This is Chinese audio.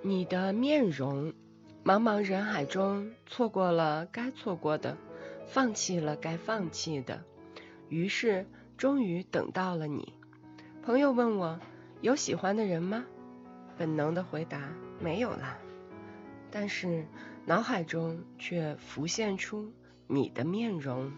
你的面容茫茫人海中错过了该错过的放弃了该放弃的于是终于等到了你。朋友问我有喜欢的人吗？本能的回答没有啦。但是脑海中却浮现出你的面容。